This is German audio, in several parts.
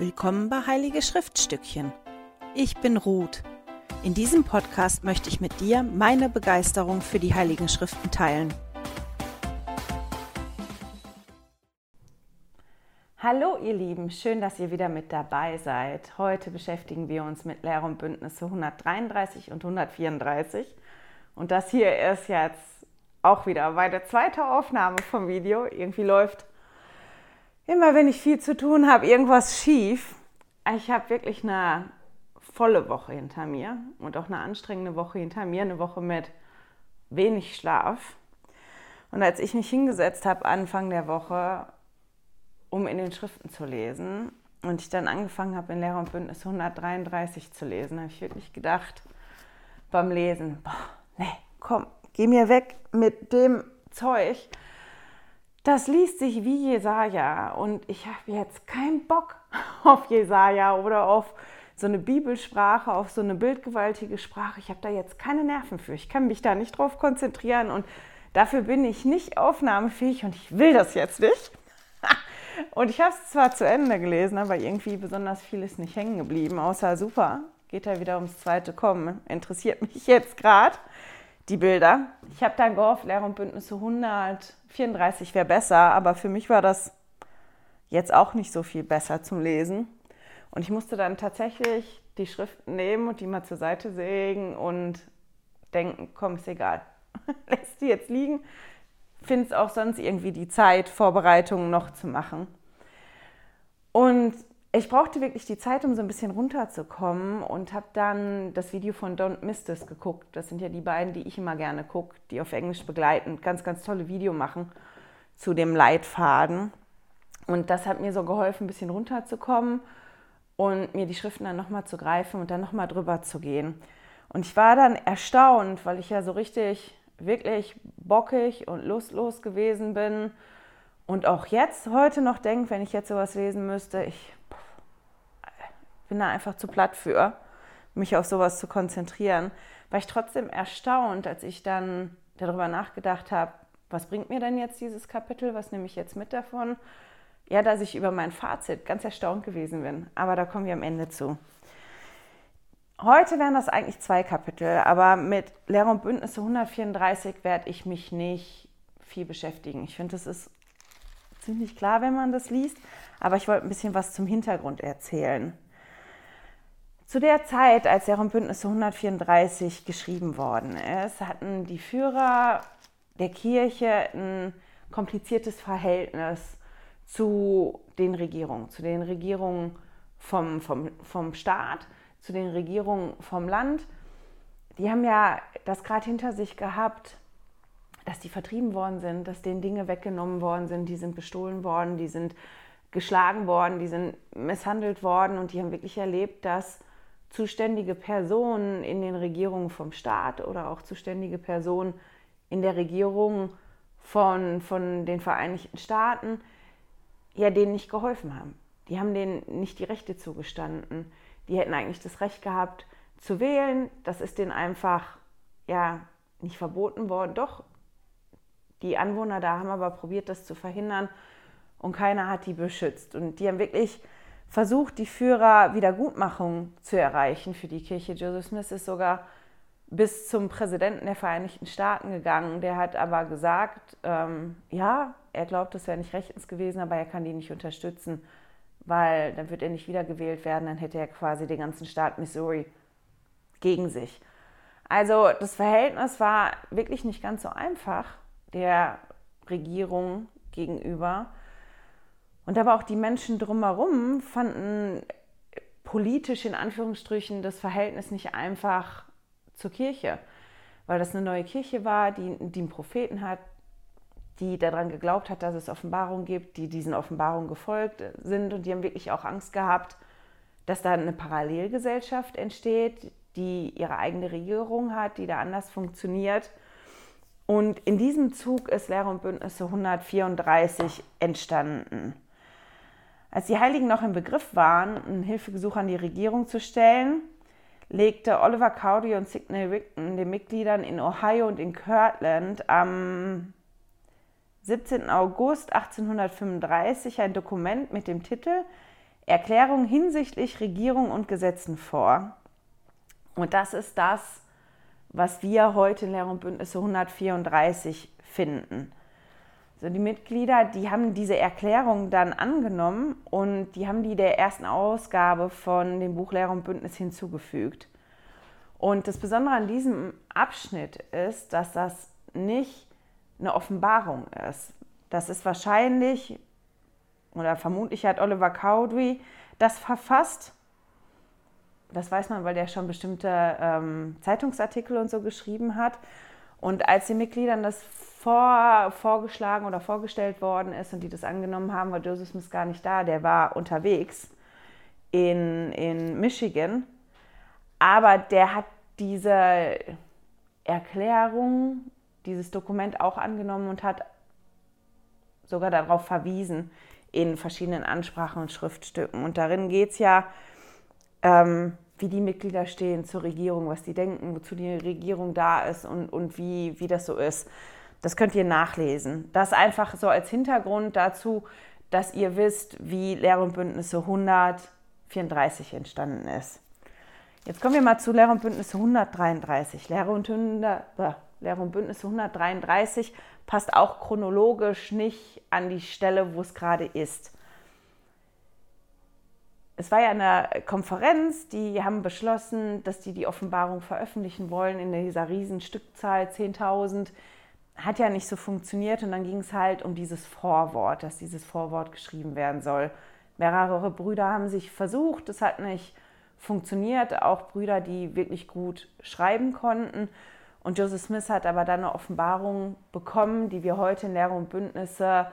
Willkommen bei Heilige Schriftstückchen. Ich bin Ruth. In diesem Podcast möchte ich mit dir meine Begeisterung für die Heiligen Schriften teilen. Hallo ihr Lieben, schön, dass ihr wieder mit dabei seid. Heute beschäftigen wir uns mit Lehre und Bündnisse 133 und 134. Und das hier ist jetzt auch wieder meine zweite Aufnahme vom Video. Irgendwie läuft immer wenn ich viel zu tun habe, irgendwas schief. Ich habe wirklich eine volle Woche hinter mir und auch eine anstrengende Woche hinter mir, eine Woche mit wenig Schlaf. Und als ich mich hingesetzt habe Anfang der Woche, um in den Schriften zu lesen, und ich dann angefangen habe, in Lehrer und Bündnis 133 zu lesen, habe ich wirklich gedacht, beim Lesen, boah, nee, komm, geh mir weg mit dem Zeug das liest sich wie Jesaja und ich habe jetzt keinen Bock auf Jesaja oder auf so eine Bibelsprache, auf so eine bildgewaltige Sprache. Ich habe da jetzt keine Nerven für. Ich kann mich da nicht drauf konzentrieren und dafür bin ich nicht aufnahmefähig und ich will das jetzt nicht. Und ich habe es zwar zu Ende gelesen, aber irgendwie besonders viel ist nicht hängen geblieben, außer super, geht da wieder ums zweite Kommen. Interessiert mich jetzt gerade die Bilder. Ich habe dann gehofft, Lehre und Bündnisse 134 wäre besser, aber für mich war das jetzt auch nicht so viel besser zum Lesen. Und ich musste dann tatsächlich die Schriften nehmen und die mal zur Seite sägen und denken, komm, ist egal. Lässt die jetzt liegen. Findest auch sonst irgendwie die Zeit, Vorbereitungen noch zu machen. Und ich brauchte wirklich die Zeit, um so ein bisschen runterzukommen und habe dann das Video von Don't Miss This geguckt. Das sind ja die beiden, die ich immer gerne gucke, die auf Englisch begleiten, ganz, ganz tolle Video machen zu dem Leitfaden. Und das hat mir so geholfen, ein bisschen runterzukommen und mir die Schriften dann nochmal zu greifen und dann nochmal drüber zu gehen. Und ich war dann erstaunt, weil ich ja so richtig, wirklich bockig und lustlos gewesen bin. Und auch jetzt heute noch denke, wenn ich jetzt sowas lesen müsste, ich bin da einfach zu platt für, mich auf sowas zu konzentrieren. War ich trotzdem erstaunt, als ich dann darüber nachgedacht habe, was bringt mir denn jetzt dieses Kapitel, was nehme ich jetzt mit davon? Ja, dass ich über mein Fazit ganz erstaunt gewesen bin. Aber da kommen wir am Ende zu. Heute wären das eigentlich zwei Kapitel, aber mit Lehre und Bündnisse 134 werde ich mich nicht viel beschäftigen. Ich finde, das ist ziemlich klar, wenn man das liest, aber ich wollte ein bisschen was zum Hintergrund erzählen. Zu der Zeit, als deren Bündnisse 134 geschrieben worden ist, hatten die Führer der Kirche ein kompliziertes Verhältnis zu den Regierungen, zu den Regierungen vom, vom, vom Staat, zu den Regierungen vom Land. Die haben ja das gerade hinter sich gehabt, dass die vertrieben worden sind, dass denen Dinge weggenommen worden sind, die sind bestohlen worden, die sind geschlagen worden, die sind misshandelt worden und die haben wirklich erlebt, dass zuständige Personen in den Regierungen vom Staat oder auch zuständige Personen in der Regierung von, von den Vereinigten Staaten ja denen nicht geholfen haben. Die haben denen nicht die Rechte zugestanden. Die hätten eigentlich das Recht gehabt zu wählen. Das ist denen einfach ja nicht verboten worden. Doch, die Anwohner da haben aber probiert, das zu verhindern und keiner hat die beschützt. Und die haben wirklich versucht, die Führer Wiedergutmachung zu erreichen für die Kirche. Joseph Smith ist sogar bis zum Präsidenten der Vereinigten Staaten gegangen. Der hat aber gesagt, ähm, ja, er glaubt, das wäre nicht rechtens gewesen, aber er kann die nicht unterstützen, weil dann wird er nicht wiedergewählt werden, dann hätte er quasi den ganzen Staat Missouri gegen sich. Also das Verhältnis war wirklich nicht ganz so einfach der Regierung gegenüber. Und aber auch die Menschen drumherum fanden politisch in Anführungsstrichen das Verhältnis nicht einfach zur Kirche, weil das eine neue Kirche war, die, die einen Propheten hat, die daran geglaubt hat, dass es Offenbarungen gibt, die diesen Offenbarungen gefolgt sind und die haben wirklich auch Angst gehabt, dass da eine Parallelgesellschaft entsteht, die ihre eigene Regierung hat, die da anders funktioniert. Und in diesem Zug ist Lehre und Bündnisse 134 entstanden. Als die Heiligen noch im Begriff waren, ein Hilfegesuch an die Regierung zu stellen, legte Oliver Cowdery und Sidney Rigdon den Mitgliedern in Ohio und in Kirtland am 17. August 1835 ein Dokument mit dem Titel Erklärung hinsichtlich Regierung und Gesetzen vor. Und das ist das, was wir heute in Lehr- und Bündnisse 134 finden. Also die Mitglieder, die haben diese Erklärung dann angenommen und die haben die der ersten Ausgabe von dem Buch Lehr- und Bündnis hinzugefügt. Und das Besondere an diesem Abschnitt ist, dass das nicht eine Offenbarung ist. Das ist wahrscheinlich oder vermutlich hat Oliver Cowdery das verfasst. Das weiß man, weil der schon bestimmte ähm, Zeitungsartikel und so geschrieben hat. Und als den Mitgliedern das vor, vorgeschlagen oder vorgestellt worden ist und die das angenommen haben, war Joseph Smith gar nicht da. Der war unterwegs in, in Michigan. Aber der hat diese Erklärung, dieses Dokument auch angenommen und hat sogar darauf verwiesen in verschiedenen Ansprachen und Schriftstücken. Und darin geht es ja, ähm, wie die Mitglieder stehen zur Regierung, was die denken, wozu die Regierung da ist und, und wie, wie das so ist. Das könnt ihr nachlesen. Das einfach so als Hintergrund dazu, dass ihr wisst, wie Lehre und Bündnisse 134 entstanden ist. Jetzt kommen wir mal zu Lehre und Bündnisse 133. Lehre und, Lehre und Bündnisse 133 passt auch chronologisch nicht an die Stelle, wo es gerade ist. Es war ja eine Konferenz, die haben beschlossen, dass die die Offenbarung veröffentlichen wollen in dieser riesen Stückzahl, 10.000. Hat ja nicht so funktioniert und dann ging es halt um dieses Vorwort, dass dieses Vorwort geschrieben werden soll. Mehrere Brüder haben sich versucht, es hat nicht funktioniert, auch Brüder, die wirklich gut schreiben konnten. Und Joseph Smith hat aber dann eine Offenbarung bekommen, die wir heute in Lehre und Bündnisse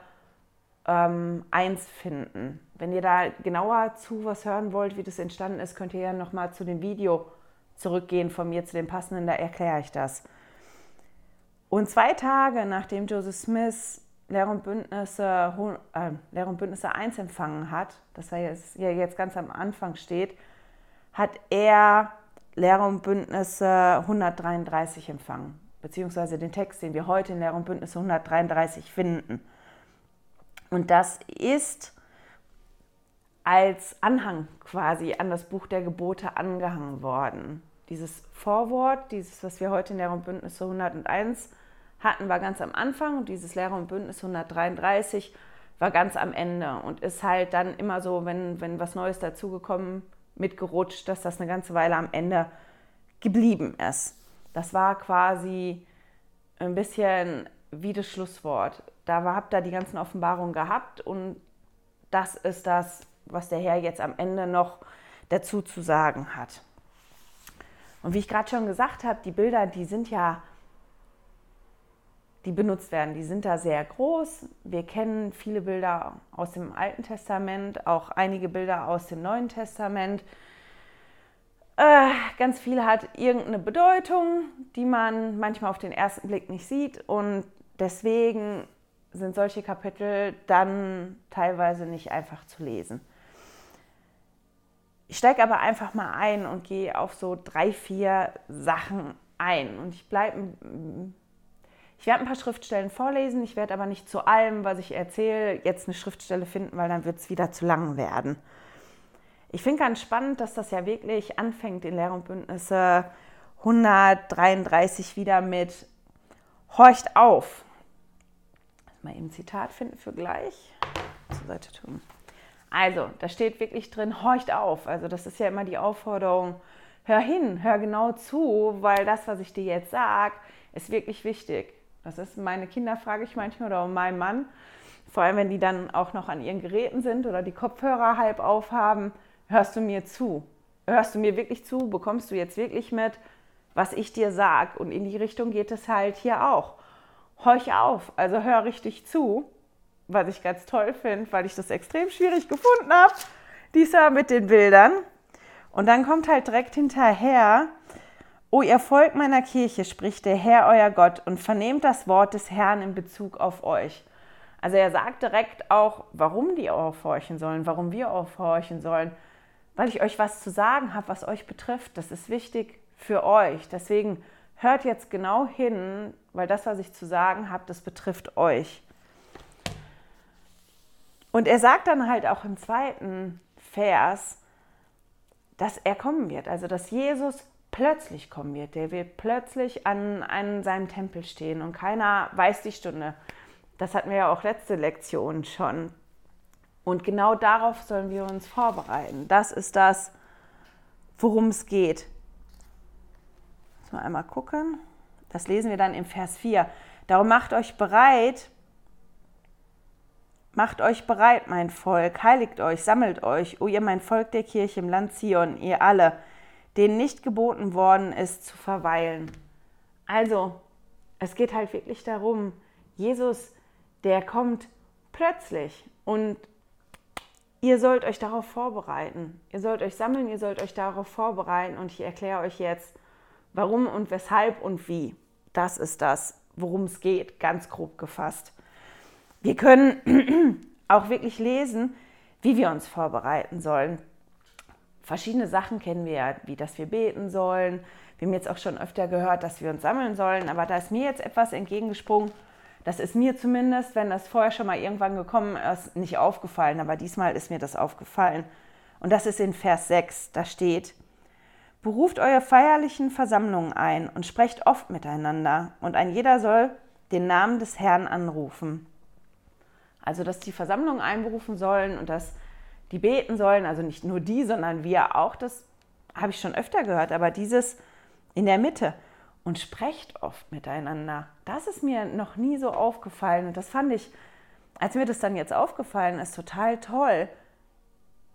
ähm, 1 finden. Wenn ihr da genauer zu was hören wollt, wie das entstanden ist, könnt ihr ja nochmal zu dem Video zurückgehen von mir zu dem passenden, da erkläre ich das. Und zwei Tage nachdem Joseph Smith Lehre und Bündnisse, äh, Lehre und Bündnisse 1 empfangen hat, das ja jetzt ganz am Anfang steht, hat er Lehre und Bündnisse 133 empfangen, beziehungsweise den Text, den wir heute in Lehre und Bündnisse 133 finden. Und das ist als Anhang quasi an das Buch der Gebote angehangen worden. Dieses Vorwort, dieses, was wir heute in Lehre und Bündnisse 101 hatten, war ganz am Anfang und dieses Lehre und Bündnis 133 war ganz am Ende und ist halt dann immer so, wenn, wenn was Neues dazugekommen mitgerutscht, dass das eine ganze Weile am Ende geblieben ist. Das war quasi ein bisschen wie das Schlusswort. Da habt ihr die ganzen Offenbarungen gehabt und das ist das, was der Herr jetzt am Ende noch dazu zu sagen hat. Und wie ich gerade schon gesagt habe, die Bilder, die sind ja die benutzt werden. Die sind da sehr groß. Wir kennen viele Bilder aus dem Alten Testament, auch einige Bilder aus dem Neuen Testament. Äh, ganz viel hat irgendeine Bedeutung, die man manchmal auf den ersten Blick nicht sieht. Und deswegen sind solche Kapitel dann teilweise nicht einfach zu lesen. Ich steige aber einfach mal ein und gehe auf so drei, vier Sachen ein. Und ich bleibe ich werde ein paar Schriftstellen vorlesen, ich werde aber nicht zu allem, was ich erzähle, jetzt eine Schriftstelle finden, weil dann wird es wieder zu lang werden. Ich finde ganz spannend, dass das ja wirklich anfängt in Lehr und Bündnisse 133 wieder mit Horcht auf. Mal eben Zitat finden für gleich. Zur Seite tun. Also, da steht wirklich drin, horcht auf. Also, das ist ja immer die Aufforderung, hör hin, hör genau zu, weil das, was ich dir jetzt sage, ist wirklich wichtig. Das ist meine Kinder, frage ich manchmal, oder meinen Mann. Vor allem, wenn die dann auch noch an ihren Geräten sind oder die Kopfhörer halb aufhaben. Hörst du mir zu? Hörst du mir wirklich zu? Bekommst du jetzt wirklich mit, was ich dir sage? Und in die Richtung geht es halt hier auch. Horch auf, also hör richtig zu, was ich ganz toll finde, weil ich das extrem schwierig gefunden habe, dieser mit den Bildern. Und dann kommt halt direkt hinterher, O ihr Volk meiner Kirche, spricht der Herr euer Gott und vernehmt das Wort des Herrn in Bezug auf euch. Also er sagt direkt auch, warum die aufhorchen sollen, warum wir aufhorchen sollen, weil ich euch was zu sagen habe, was euch betrifft. Das ist wichtig für euch. Deswegen hört jetzt genau hin, weil das, was ich zu sagen habe, das betrifft euch. Und er sagt dann halt auch im zweiten Vers, dass er kommen wird. Also dass Jesus plötzlich kommen wird. Der wird plötzlich an, an seinem Tempel stehen und keiner weiß die Stunde. Das hatten wir ja auch letzte Lektion schon. Und genau darauf sollen wir uns vorbereiten. Das ist das, worum es geht. Lass mal einmal gucken. Das lesen wir dann im Vers 4. Darum macht euch bereit, macht euch bereit, mein Volk, heiligt euch, sammelt euch, o ihr mein Volk der Kirche im Land Zion, ihr alle, denen nicht geboten worden ist, zu verweilen. Also, es geht halt wirklich darum, Jesus, der kommt plötzlich und ihr sollt euch darauf vorbereiten. Ihr sollt euch sammeln, ihr sollt euch darauf vorbereiten und ich erkläre euch jetzt, warum und weshalb und wie. Das ist das, worum es geht, ganz grob gefasst. Wir können auch wirklich lesen, wie wir uns vorbereiten sollen verschiedene Sachen kennen wir ja, wie dass wir beten sollen. Wir haben jetzt auch schon öfter gehört, dass wir uns sammeln sollen, aber da ist mir jetzt etwas entgegengesprungen. Das ist mir zumindest, wenn das vorher schon mal irgendwann gekommen ist, nicht aufgefallen, aber diesmal ist mir das aufgefallen. Und das ist in Vers 6, da steht, Beruft eure feierlichen Versammlungen ein und sprecht oft miteinander, und ein jeder soll den Namen des Herrn anrufen. Also, dass die Versammlungen einberufen sollen und dass die beten sollen, also nicht nur die, sondern wir auch, das habe ich schon öfter gehört, aber dieses in der Mitte und sprecht oft miteinander. Das ist mir noch nie so aufgefallen und das fand ich, als mir das dann jetzt aufgefallen ist, total toll.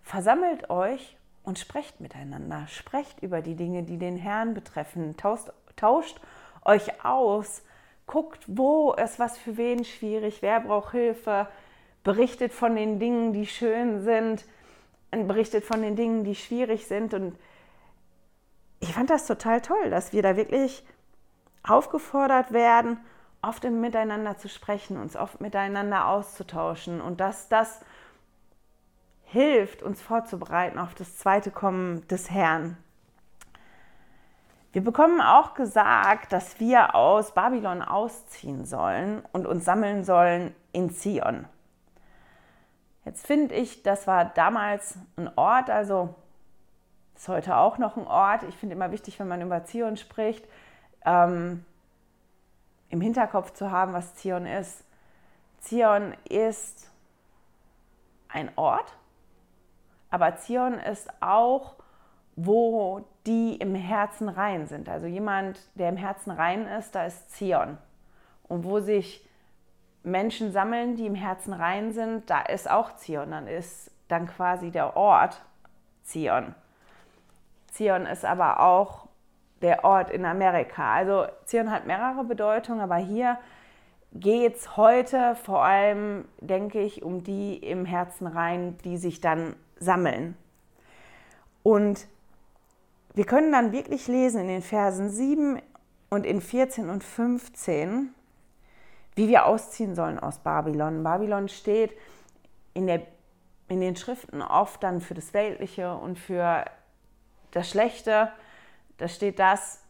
Versammelt euch und sprecht miteinander. Sprecht über die Dinge, die den Herrn betreffen. Tauscht, tauscht euch aus. Guckt, wo ist was für wen schwierig, wer braucht Hilfe, berichtet von den Dingen, die schön sind, berichtet von den Dingen, die schwierig sind. Und ich fand das total toll, dass wir da wirklich aufgefordert werden, oft im Miteinander zu sprechen, uns oft miteinander auszutauschen und dass das hilft, uns vorzubereiten auf das zweite Kommen des Herrn. Wir bekommen auch gesagt, dass wir aus Babylon ausziehen sollen und uns sammeln sollen in Zion. Jetzt finde ich, das war damals ein Ort, also ist heute auch noch ein Ort. Ich finde immer wichtig, wenn man über Zion spricht, ähm, im Hinterkopf zu haben, was Zion ist. Zion ist ein Ort, aber Zion ist auch, wo die im Herzen rein sind. Also jemand, der im Herzen rein ist, da ist Zion. Und wo sich Menschen sammeln, die im Herzen rein sind, da ist auch Zion. Dann ist dann quasi der Ort Zion. Zion ist aber auch der Ort in Amerika. Also Zion hat mehrere Bedeutungen, aber hier geht es heute vor allem, denke ich, um die im Herzen rein, die sich dann sammeln. Und wir können dann wirklich lesen in den Versen 7 und in 14 und 15, wie wir ausziehen sollen aus Babylon. Babylon steht in, der, in den Schriften oft dann für das Weltliche und für das Schlechte. Da steht das,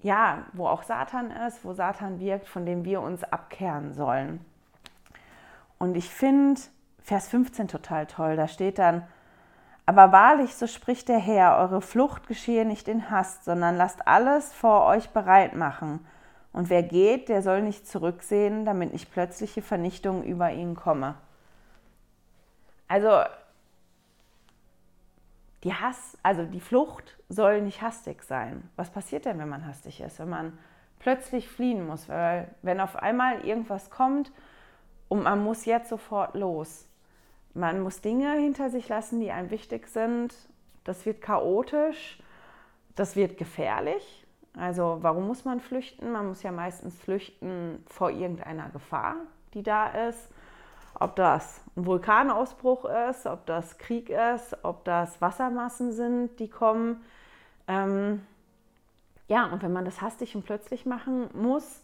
ja, wo auch Satan ist, wo Satan wirkt, von dem wir uns abkehren sollen. Und ich finde Vers 15 total toll. Da steht dann, aber wahrlich, so spricht der Herr, eure Flucht geschehe nicht in Hast, sondern lasst alles vor euch bereit machen und wer geht, der soll nicht zurücksehen, damit nicht plötzliche Vernichtung über ihn komme. Also die Hass, also die Flucht soll nicht hastig sein. Was passiert denn, wenn man hastig ist? Wenn man plötzlich fliehen muss, weil wenn auf einmal irgendwas kommt und man muss jetzt sofort los. Man muss Dinge hinter sich lassen, die einem wichtig sind. Das wird chaotisch, das wird gefährlich also warum muss man flüchten? Man muss ja meistens flüchten vor irgendeiner Gefahr, die da ist. Ob das ein Vulkanausbruch ist, ob das Krieg ist, ob das Wassermassen sind, die kommen. Ähm, ja, und wenn man das hastig und plötzlich machen muss,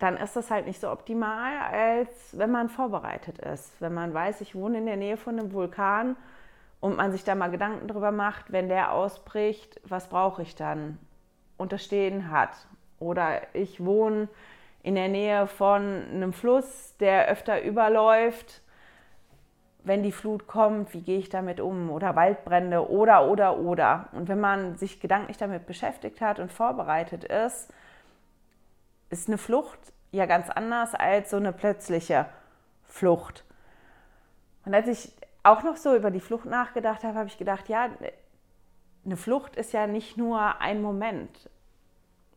dann ist das halt nicht so optimal, als wenn man vorbereitet ist. Wenn man weiß, ich wohne in der Nähe von einem Vulkan und man sich da mal Gedanken drüber macht, wenn der ausbricht, was brauche ich dann? unterstehen hat. Oder ich wohne in der Nähe von einem Fluss, der öfter überläuft. wenn die Flut kommt, wie gehe ich damit um? Oder Waldbrände oder, oder, oder. Und wenn man sich gedanklich damit beschäftigt hat und vorbereitet ist, ist eine Flucht ja ganz anders als so eine plötzliche Flucht. Und als ich auch noch so über die Flucht nachgedacht habe, habe ich gedacht, ja, eine Flucht ist ja nicht nur ein Moment.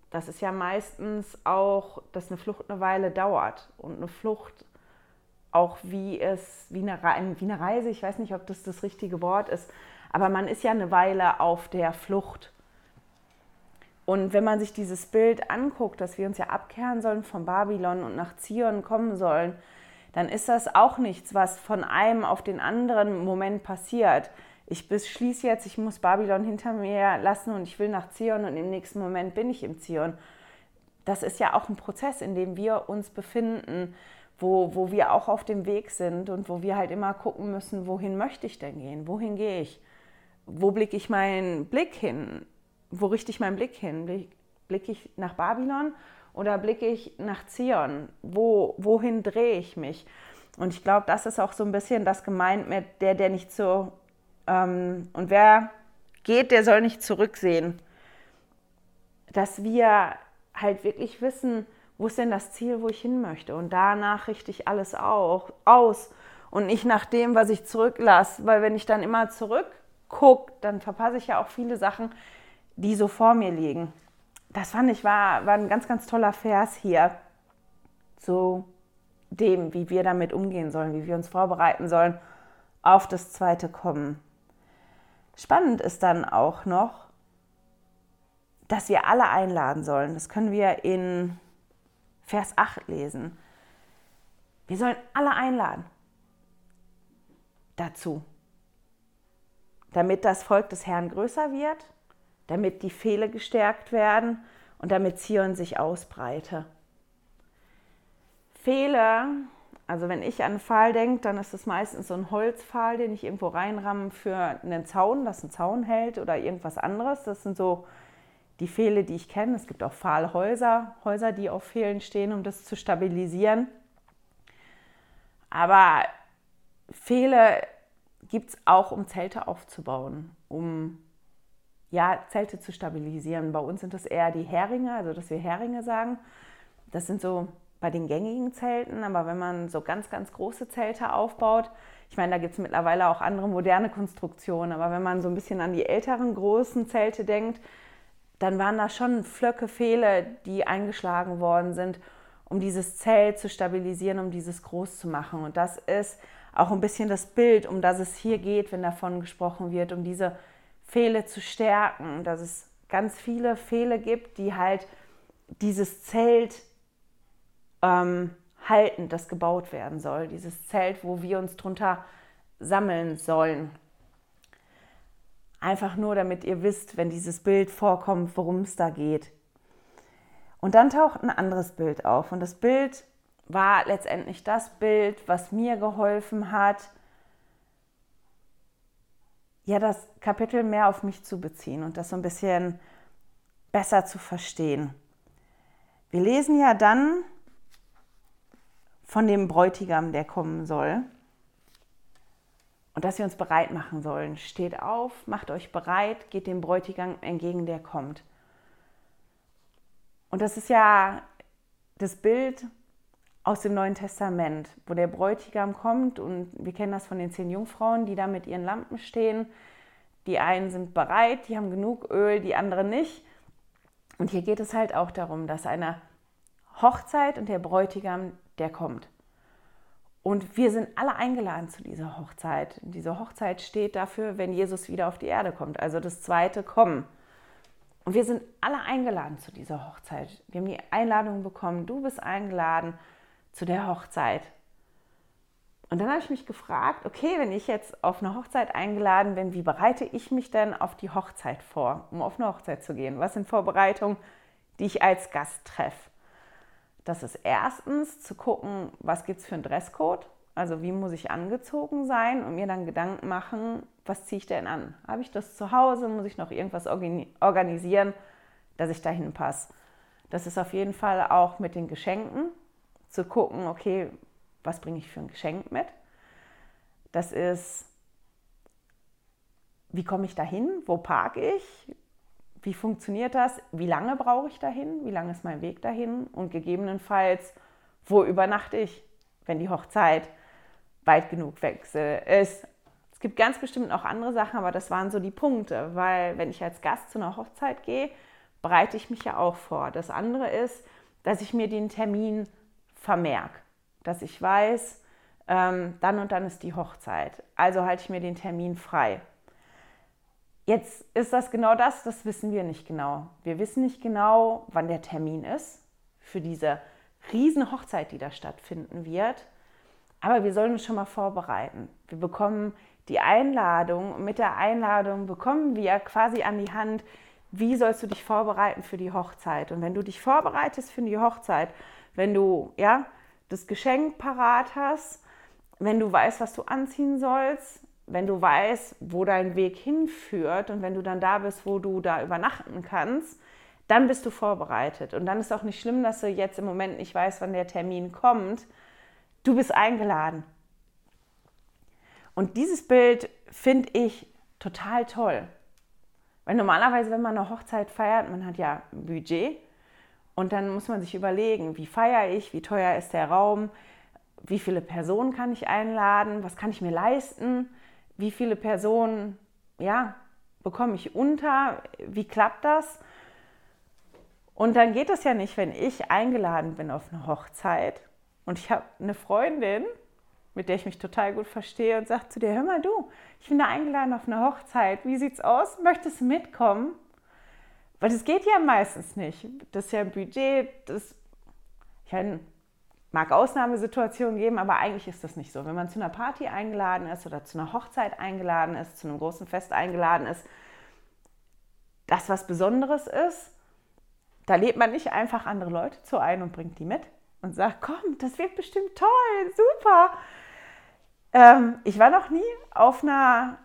Das ist ja meistens auch, dass eine Flucht eine Weile dauert. Und eine Flucht auch wie es, wie eine, wie eine Reise, ich weiß nicht, ob das das richtige Wort ist, aber man ist ja eine Weile auf der Flucht. Und wenn man sich dieses Bild anguckt, dass wir uns ja abkehren sollen von Babylon und nach Zion kommen sollen, dann ist das auch nichts, was von einem auf den anderen Moment passiert. Ich beschließe jetzt, ich muss Babylon hinter mir lassen und ich will nach Zion und im nächsten Moment bin ich im Zion. Das ist ja auch ein Prozess, in dem wir uns befinden wo, wo wir auch auf dem Weg sind und wo wir halt immer gucken müssen, wohin möchte ich denn gehen? Wohin gehe ich? Wo blicke ich meinen Blick hin? Wo richte ich meinen Blick hin? Blicke ich nach Babylon oder blicke ich nach Zion? Wo, wohin drehe ich mich? Und ich glaube, das ist auch so ein bisschen das gemeint mit der, der nicht so. Ähm, und wer geht, der soll nicht zurücksehen. Dass wir halt wirklich wissen, wo ist denn das Ziel, wo ich hin möchte? Und danach richte ich alles auch, aus und nicht nach dem, was ich zurücklasse. Weil wenn ich dann immer zurückgucke, dann verpasse ich ja auch viele Sachen, die so vor mir liegen. Das fand ich war, war ein ganz, ganz toller Vers hier zu dem, wie wir damit umgehen sollen, wie wir uns vorbereiten sollen auf das zweite Kommen. Spannend ist dann auch noch, dass wir alle einladen sollen. Das können wir in Vers 8 lesen. Wir sollen alle einladen dazu, damit das Volk des Herrn größer wird, damit die Pfähle gestärkt werden und damit Zion sich ausbreite. Pfähle, also wenn ich an einen Pfahl denke, dann ist es meistens so ein Holzpfahl, den ich irgendwo reinramme für einen Zaun, das einen Zaun hält oder irgendwas anderes. Das sind so die Pfähle, die ich kenne. Es gibt auch Pfahlhäuser, Häuser, die auf Pfählen stehen, um das zu stabilisieren. Aber Pfähle gibt es auch, um Zelte aufzubauen, um ja, Zelte zu stabilisieren. Bei uns sind das eher die Heringe, also dass wir Heringe sagen. Das sind so bei den gängigen Zelten, aber wenn man so ganz, ganz große Zelte aufbaut, ich meine, da gibt es mittlerweile auch andere moderne Konstruktionen, aber wenn man so ein bisschen an die älteren großen Zelte denkt, dann waren da schon Flöcke, Pfähle, die eingeschlagen worden sind, um dieses Zelt zu stabilisieren, um dieses groß zu machen. Und das ist auch ein bisschen das Bild, um das es hier geht, wenn davon gesprochen wird, um diese Pfähle zu stärken, dass es ganz viele Pfähle gibt, die halt dieses Zelt ähm, halten, das gebaut werden soll. Dieses Zelt, wo wir uns drunter sammeln sollen. Einfach nur, damit ihr wisst, wenn dieses Bild vorkommt, worum es da geht. Und dann taucht ein anderes Bild auf. Und das Bild war letztendlich das Bild, was mir geholfen hat, ja, das Kapitel mehr auf mich zu beziehen und das so ein bisschen besser zu verstehen. Wir lesen ja dann von dem Bräutigam, der kommen soll und dass wir uns bereit machen sollen. Steht auf, macht euch bereit, geht dem Bräutigam entgegen, der kommt. Und das ist ja das Bild aus dem Neuen Testament, wo der Bräutigam kommt und wir kennen das von den zehn Jungfrauen, die da mit ihren Lampen stehen. Die einen sind bereit, die haben genug Öl, die anderen nicht. Und hier geht es halt auch darum, dass eine Hochzeit und der Bräutigam, der kommt. Und wir sind alle eingeladen zu dieser Hochzeit. Diese Hochzeit steht dafür, wenn Jesus wieder auf die Erde kommt, also das zweite Kommen. Und wir sind alle eingeladen zu dieser Hochzeit. Wir haben die Einladung bekommen, du bist eingeladen zu der Hochzeit. Und dann habe ich mich gefragt, okay, wenn ich jetzt auf eine Hochzeit eingeladen bin, wie bereite ich mich denn auf die Hochzeit vor, um auf eine Hochzeit zu gehen? Was sind Vorbereitungen, die ich als Gast treffe? Das ist erstens zu gucken, was gibt es für einen Dresscode, also wie muss ich angezogen sein und mir dann Gedanken machen, was ziehe ich denn an? Habe ich das zu Hause? Muss ich noch irgendwas organisieren, dass ich dahin passe? Das ist auf jeden Fall auch mit den Geschenken zu gucken, okay, was bringe ich für ein Geschenk mit? Das ist, wie komme ich dahin? Wo parke ich? Wie funktioniert das? Wie lange brauche ich dahin? Wie lange ist mein Weg dahin? Und gegebenenfalls, wo übernachte ich, wenn die Hochzeit weit genug weg ist? Es gibt ganz bestimmt auch andere Sachen, aber das waren so die Punkte, weil wenn ich als Gast zu einer Hochzeit gehe, bereite ich mich ja auch vor. Das andere ist, dass ich mir den Termin vermerke, dass ich weiß, ähm, dann und dann ist die Hochzeit. Also halte ich mir den Termin frei. Jetzt ist das genau das, das wissen wir nicht genau. Wir wissen nicht genau, wann der Termin ist für diese riesen Hochzeit, die da stattfinden wird. Aber wir sollen uns schon mal vorbereiten. Wir bekommen die Einladung und mit der Einladung bekommen wir quasi an die Hand, wie sollst du dich vorbereiten für die Hochzeit. Und wenn du dich vorbereitest für die Hochzeit, wenn du ja das Geschenk parat hast, wenn du weißt, was du anziehen sollst, wenn du weißt, wo dein Weg hinführt und wenn du dann da bist, wo du da übernachten kannst, dann bist du vorbereitet. Und dann ist auch nicht schlimm, dass du jetzt im Moment nicht weißt, wann der Termin kommt. Du bist eingeladen. Und dieses Bild finde ich total toll. Weil normalerweise, wenn man eine Hochzeit feiert, man hat ja ein Budget und dann muss man sich überlegen, wie feiere ich, wie teuer ist der Raum, wie viele Personen kann ich einladen, was kann ich mir leisten wie viele Personen ja, bekomme ich unter, wie klappt das? Und dann geht es ja nicht, wenn ich eingeladen bin auf eine Hochzeit und ich habe eine Freundin, mit der ich mich total gut verstehe und sagt zu dir, hör mal du, ich bin da eingeladen auf eine Hochzeit, wie sieht's aus? Möchtest du mitkommen? Weil das geht ja meistens nicht. Das ist ja ein Budget, das, ich meine, Mag Ausnahmesituationen geben, aber eigentlich ist das nicht so. Wenn man zu einer Party eingeladen ist oder zu einer Hochzeit eingeladen ist, zu einem großen Fest eingeladen ist, das was Besonderes ist, da lädt man nicht einfach andere Leute zu ein und bringt die mit und sagt, komm, das wird bestimmt toll, super. Ähm, ich war noch nie auf einer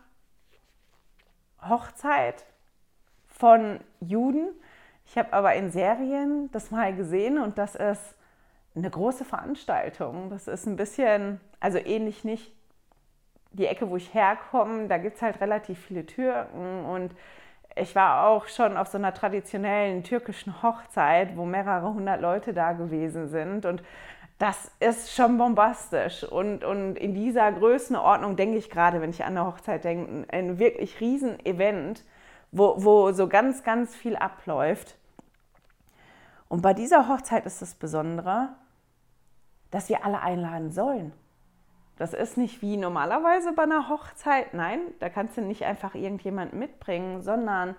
Hochzeit von Juden. Ich habe aber in Serien das mal gesehen und das ist eine große Veranstaltung. Das ist ein bisschen, also ähnlich nicht die Ecke, wo ich herkomme. Da gibt es halt relativ viele Türken und ich war auch schon auf so einer traditionellen türkischen Hochzeit, wo mehrere hundert Leute da gewesen sind. Und das ist schon bombastisch. Und, und in dieser Größenordnung denke ich gerade, wenn ich an eine Hochzeit denke, ein wirklich riesen Event, wo, wo so ganz, ganz viel abläuft. Und bei dieser Hochzeit ist das Besondere, dass wir alle einladen sollen. Das ist nicht wie normalerweise bei einer Hochzeit. Nein, da kannst du nicht einfach irgendjemanden mitbringen, sondern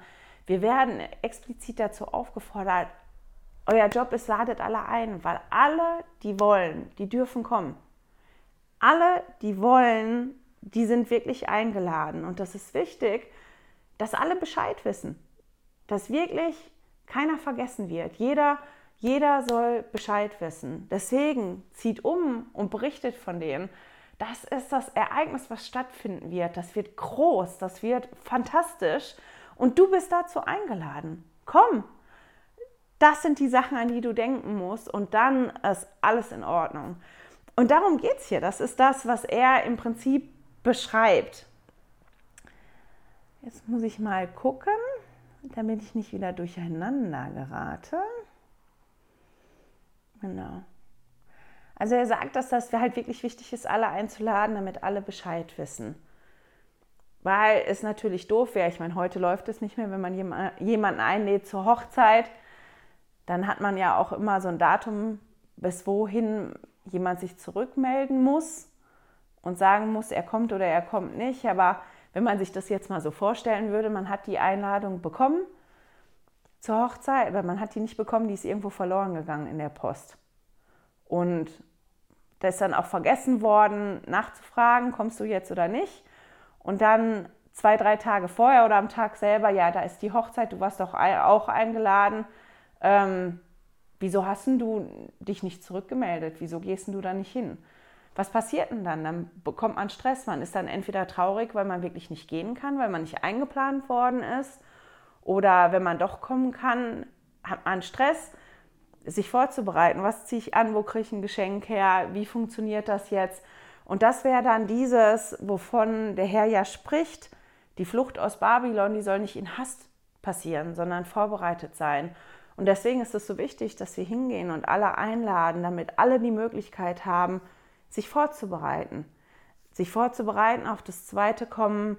wir werden explizit dazu aufgefordert, euer Job ist, ladet alle ein, weil alle, die wollen, die dürfen kommen. Alle, die wollen, die sind wirklich eingeladen. Und das ist wichtig, dass alle Bescheid wissen. Dass wirklich keiner vergessen wird. Jeder jeder soll Bescheid wissen. Deswegen zieht um und berichtet von dem. Das ist das Ereignis, was stattfinden wird. Das wird groß, das wird fantastisch. Und du bist dazu eingeladen. Komm, das sind die Sachen, an die du denken musst. Und dann ist alles in Ordnung. Und darum geht es hier. Das ist das, was er im Prinzip beschreibt. Jetzt muss ich mal gucken, damit ich nicht wieder durcheinander gerate. Genau. Also er sagt, dass das halt wirklich wichtig ist, alle einzuladen, damit alle Bescheid wissen. Weil es natürlich doof wäre. Ich meine, heute läuft es nicht mehr, wenn man jemanden einlädt zur Hochzeit. Dann hat man ja auch immer so ein Datum, bis wohin jemand sich zurückmelden muss und sagen muss, er kommt oder er kommt nicht. Aber wenn man sich das jetzt mal so vorstellen würde, man hat die Einladung bekommen zur Hochzeit, aber man hat die nicht bekommen, die ist irgendwo verloren gegangen in der Post. Und da ist dann auch vergessen worden, nachzufragen, kommst du jetzt oder nicht. Und dann zwei, drei Tage vorher oder am Tag selber, ja, da ist die Hochzeit, du warst doch auch eingeladen. Ähm, wieso hast du dich nicht zurückgemeldet? Wieso gehst du da nicht hin? Was passiert denn dann? Dann bekommt man Stress. Man ist dann entweder traurig, weil man wirklich nicht gehen kann, weil man nicht eingeplant worden ist oder wenn man doch kommen kann, hat man Stress, sich vorzubereiten. Was ziehe ich an? Wo kriege ich ein Geschenk her? Wie funktioniert das jetzt? Und das wäre dann dieses, wovon der Herr ja spricht, die Flucht aus Babylon, die soll nicht in Hast passieren, sondern vorbereitet sein. Und deswegen ist es so wichtig, dass wir hingehen und alle einladen, damit alle die Möglichkeit haben, sich vorzubereiten. Sich vorzubereiten auf das zweite Kommen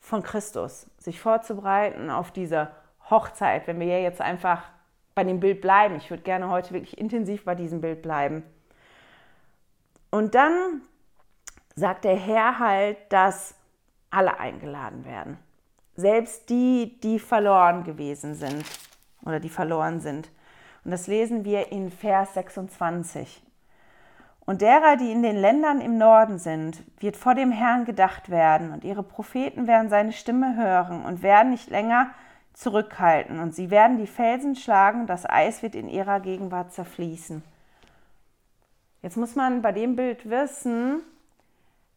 von Christus. Sich vorzubereiten auf diese Hochzeit, wenn wir ja jetzt einfach bei dem Bild bleiben. Ich würde gerne heute wirklich intensiv bei diesem Bild bleiben. Und dann sagt der Herr halt, dass alle eingeladen werden. Selbst die, die verloren gewesen sind oder die verloren sind. Und das lesen wir in Vers 26. Und derer, die in den Ländern im Norden sind, wird vor dem Herrn gedacht werden, und ihre Propheten werden seine Stimme hören und werden nicht länger zurückhalten, und sie werden die Felsen schlagen, das Eis wird in ihrer Gegenwart zerfließen. Jetzt muss man bei dem Bild wissen,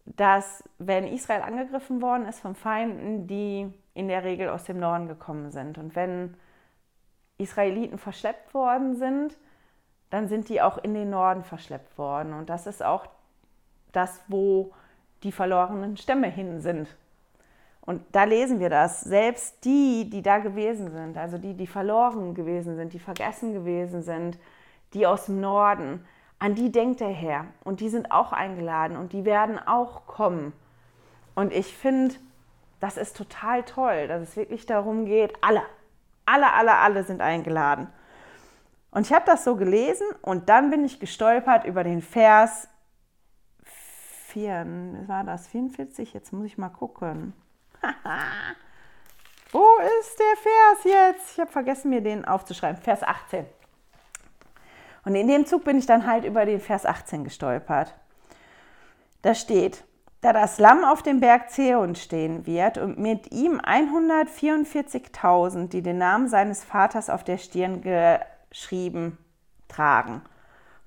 dass wenn Israel angegriffen worden ist von Feinden, die in der Regel aus dem Norden gekommen sind, und wenn Israeliten verschleppt worden sind, dann sind die auch in den Norden verschleppt worden. Und das ist auch das, wo die verlorenen Stämme hin sind. Und da lesen wir das. Selbst die, die da gewesen sind, also die, die verloren gewesen sind, die vergessen gewesen sind, die aus dem Norden, an die denkt der Herr. Und die sind auch eingeladen und die werden auch kommen. Und ich finde, das ist total toll, dass es wirklich darum geht, alle, alle, alle, alle sind eingeladen. Und ich habe das so gelesen und dann bin ich gestolpert über den Vers 4, war das 44? Jetzt muss ich mal gucken. Wo ist der Vers jetzt? Ich habe vergessen, mir den aufzuschreiben. Vers 18. Und in dem Zug bin ich dann halt über den Vers 18 gestolpert. Da steht, da das Lamm auf dem Berg Zeon stehen wird und mit ihm 144.000, die den Namen seines Vaters auf der Stirn geschrieben tragen.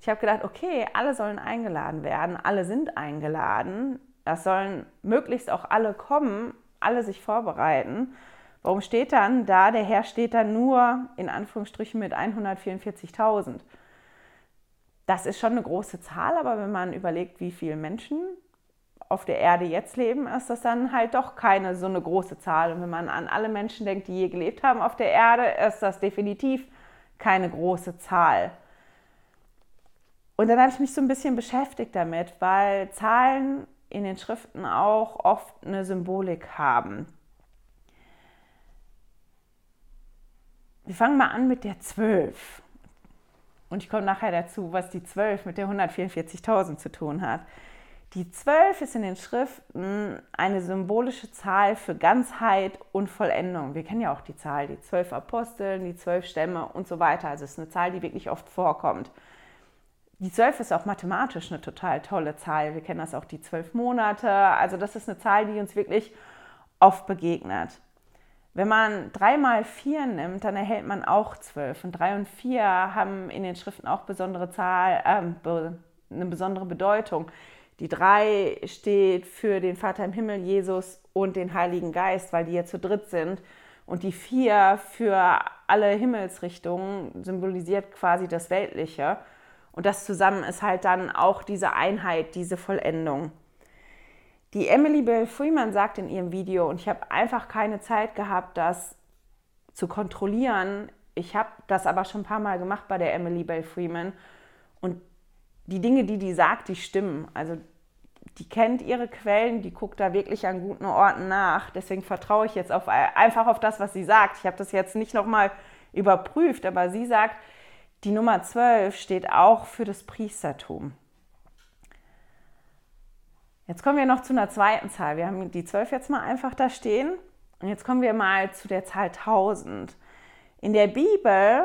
Ich habe gedacht, okay, alle sollen eingeladen werden, alle sind eingeladen, das sollen möglichst auch alle kommen, alle sich vorbereiten. Warum steht dann da, der Herr steht dann nur in Anführungsstrichen mit 144.000? Das ist schon eine große Zahl, aber wenn man überlegt, wie viele Menschen auf der Erde jetzt leben, ist das dann halt doch keine so eine große Zahl. Und wenn man an alle Menschen denkt, die je gelebt haben auf der Erde, ist das definitiv keine große Zahl. Und dann habe ich mich so ein bisschen beschäftigt damit, weil Zahlen in den Schriften auch oft eine Symbolik haben. Wir fangen mal an mit der 12. Und ich komme nachher dazu, was die 12 mit der 144.000 zu tun hat. Die 12 ist in den Schriften eine symbolische Zahl für Ganzheit und Vollendung. Wir kennen ja auch die Zahl, die zwölf Apostel, die zwölf Stämme und so weiter. Also es ist eine Zahl, die wirklich oft vorkommt. Die 12 ist auch mathematisch eine total tolle Zahl. Wir kennen das auch die zwölf Monate. Also das ist eine Zahl, die uns wirklich oft begegnet. Wenn man 3 mal 4 nimmt, dann erhält man auch 12. Und 3 und 4 haben in den Schriften auch besondere Zahl, äh, eine besondere Bedeutung. Die drei steht für den Vater im Himmel, Jesus und den Heiligen Geist, weil die ja zu dritt sind. Und die vier für alle Himmelsrichtungen symbolisiert quasi das Weltliche. Und das zusammen ist halt dann auch diese Einheit, diese Vollendung. Die Emily Bell Freeman sagt in ihrem Video, und ich habe einfach keine Zeit gehabt, das zu kontrollieren. Ich habe das aber schon ein paar Mal gemacht bei der Emily Bell Freeman. Die Dinge, die die sagt, die stimmen. Also die kennt ihre Quellen, die guckt da wirklich an guten Orten nach. Deswegen vertraue ich jetzt auf, einfach auf das, was sie sagt. Ich habe das jetzt nicht nochmal überprüft, aber sie sagt, die Nummer 12 steht auch für das Priestertum. Jetzt kommen wir noch zu einer zweiten Zahl. Wir haben die 12 jetzt mal einfach da stehen. Und jetzt kommen wir mal zu der Zahl 1000. In der Bibel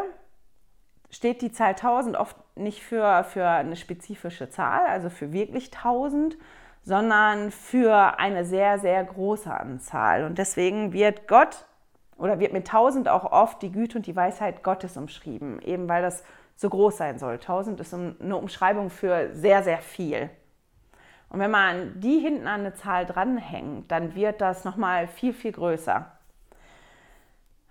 steht die Zahl 1000 oft nicht für, für eine spezifische Zahl, also für wirklich 1000, sondern für eine sehr, sehr große Anzahl. Und deswegen wird Gott oder wird mit 1000 auch oft die Güte und die Weisheit Gottes umschrieben, eben weil das so groß sein soll. 1000 ist eine Umschreibung für sehr, sehr viel. Und wenn man die hinten an eine Zahl dranhängt, dann wird das nochmal viel, viel größer.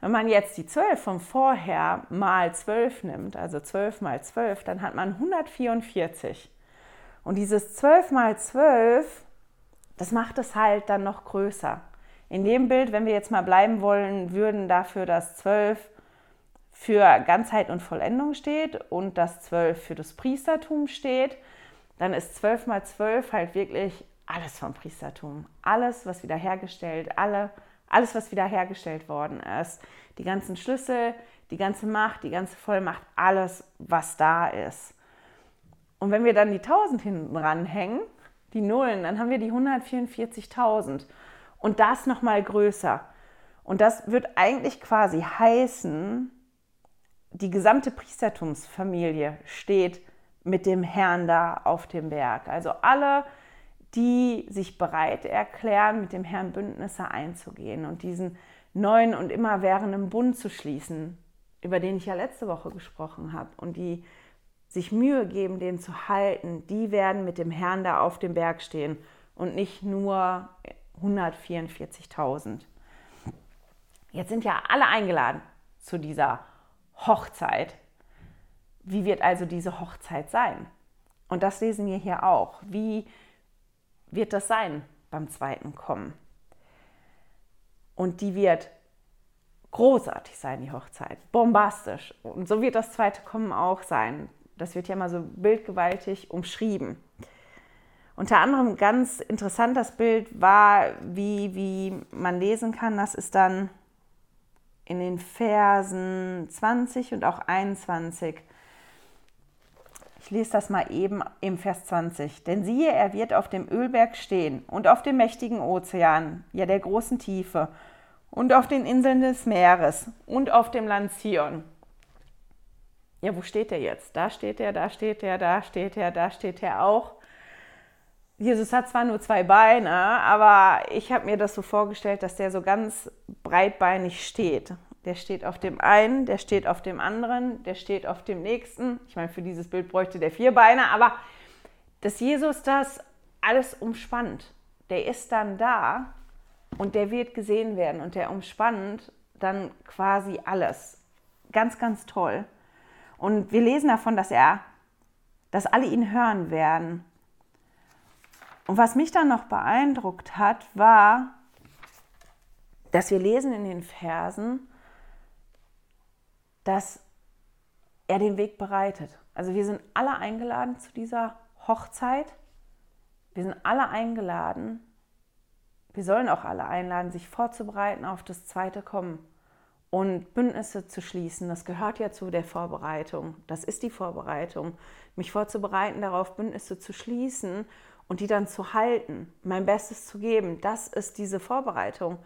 Wenn man jetzt die 12 von vorher mal 12 nimmt, also 12 mal 12, dann hat man 144. Und dieses 12 mal 12, das macht es halt dann noch größer. In dem Bild, wenn wir jetzt mal bleiben wollen würden, dafür, dass 12 für Ganzheit und Vollendung steht und dass 12 für das Priestertum steht, dann ist 12 mal 12 halt wirklich alles vom Priestertum. Alles, was wiederhergestellt, alle, alles, was wiederhergestellt worden ist. Die ganzen Schlüssel, die ganze Macht, die ganze Vollmacht, alles, was da ist. Und wenn wir dann die 1000 hinten ranhängen, die Nullen, dann haben wir die 144.000 und das nochmal größer. Und das wird eigentlich quasi heißen, die gesamte Priestertumsfamilie steht mit dem Herrn da auf dem Berg. Also alle, die sich bereit erklären, mit dem Herrn Bündnisse einzugehen und diesen neuen und immerwährenden Bund zu schließen, über den ich ja letzte Woche gesprochen habe, und die sich Mühe geben, den zu halten, die werden mit dem Herrn da auf dem Berg stehen und nicht nur 144.000. Jetzt sind ja alle eingeladen zu dieser Hochzeit. Wie wird also diese Hochzeit sein? Und das lesen wir hier auch. Wie wird das sein beim zweiten Kommen? Und die wird großartig sein, die Hochzeit, bombastisch. Und so wird das zweite Kommen auch sein. Das wird ja mal so bildgewaltig umschrieben. Unter anderem ganz interessant das Bild war, wie, wie man lesen kann, das ist dann in den Versen 20 und auch 21. Ich lese das mal eben im Vers 20. Denn siehe, er wird auf dem Ölberg stehen und auf dem mächtigen Ozean, ja der großen Tiefe, und auf den Inseln des Meeres und auf dem Land Zion ja, wo steht er jetzt? Da steht er, da steht er, da steht er, da steht er auch. Jesus hat zwar nur zwei Beine, aber ich habe mir das so vorgestellt, dass der so ganz breitbeinig steht. Der steht auf dem einen, der steht auf dem anderen, der steht auf dem nächsten. Ich meine, für dieses Bild bräuchte der vier Beine, aber dass Jesus das alles umspannt. Der ist dann da und der wird gesehen werden und der umspannt dann quasi alles. Ganz, ganz toll. Und wir lesen davon, dass er, dass alle ihn hören werden. Und was mich dann noch beeindruckt hat, war, dass wir lesen in den Versen, dass er den Weg bereitet. Also wir sind alle eingeladen zu dieser Hochzeit. Wir sind alle eingeladen. Wir sollen auch alle einladen, sich vorzubereiten auf das zweite Kommen und Bündnisse zu schließen, das gehört ja zu der Vorbereitung. Das ist die Vorbereitung, mich vorzubereiten, darauf Bündnisse zu schließen und die dann zu halten, mein Bestes zu geben. Das ist diese Vorbereitung,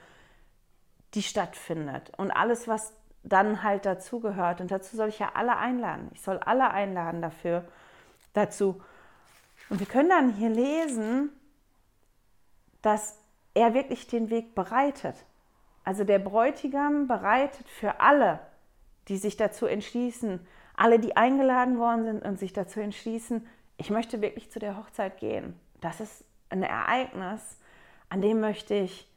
die stattfindet. Und alles, was dann halt dazugehört. Und dazu soll ich ja alle einladen. Ich soll alle einladen dafür, dazu. Und wir können dann hier lesen, dass er wirklich den Weg bereitet. Also der Bräutigam bereitet für alle, die sich dazu entschließen, alle, die eingeladen worden sind und sich dazu entschließen, ich möchte wirklich zu der Hochzeit gehen. Das ist ein Ereignis, an dem möchte ich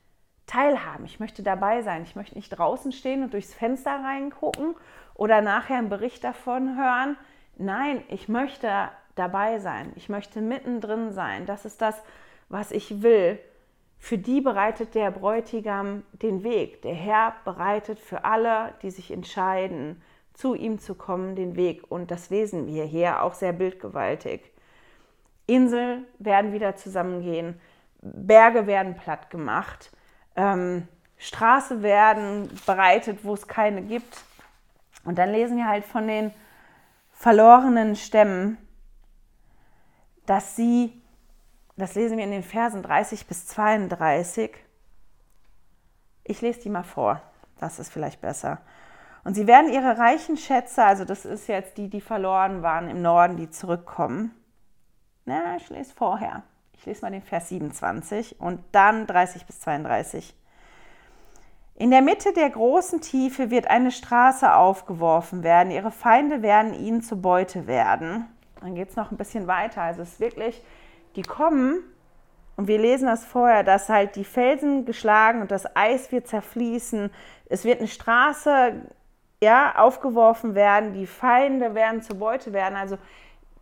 teilhaben. Ich möchte dabei sein. Ich möchte nicht draußen stehen und durchs Fenster reingucken oder nachher einen Bericht davon hören. Nein, ich möchte dabei sein. Ich möchte mittendrin sein. Das ist das, was ich will. Für die bereitet der Bräutigam den Weg. Der Herr bereitet für alle, die sich entscheiden, zu ihm zu kommen, den Weg. Und das lesen wir hier auch sehr bildgewaltig. Inseln werden wieder zusammengehen, Berge werden platt gemacht, ähm, Straße werden bereitet, wo es keine gibt. Und dann lesen wir halt von den verlorenen Stämmen, dass sie das lesen wir in den Versen 30 bis 32. Ich lese die mal vor, das ist vielleicht besser. Und sie werden ihre reichen Schätze, also das ist jetzt die, die verloren waren im Norden, die zurückkommen. Na, ich lese vorher. Ich lese mal den Vers 27 und dann 30 bis 32. In der Mitte der großen Tiefe wird eine Straße aufgeworfen werden. Ihre Feinde werden ihnen zur Beute werden. Dann geht es noch ein bisschen weiter. Also es ist wirklich die kommen und wir lesen das vorher, dass halt die Felsen geschlagen und das Eis wird zerfließen. Es wird eine Straße ja, aufgeworfen werden, die Feinde werden zur Beute werden. Also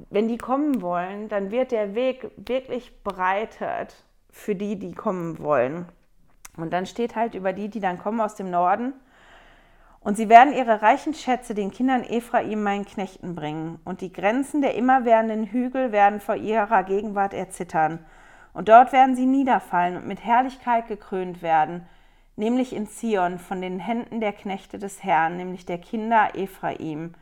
wenn die kommen wollen, dann wird der Weg wirklich bereitet für die, die kommen wollen. Und dann steht halt über die, die dann kommen aus dem Norden. Und sie werden ihre reichen Schätze den Kindern Ephraim, meinen Knechten, bringen. Und die Grenzen der immerwährenden Hügel werden vor ihrer Gegenwart erzittern. Und dort werden sie niederfallen und mit Herrlichkeit gekrönt werden, nämlich in Zion von den Händen der Knechte des Herrn, nämlich der Kinder Ephraim.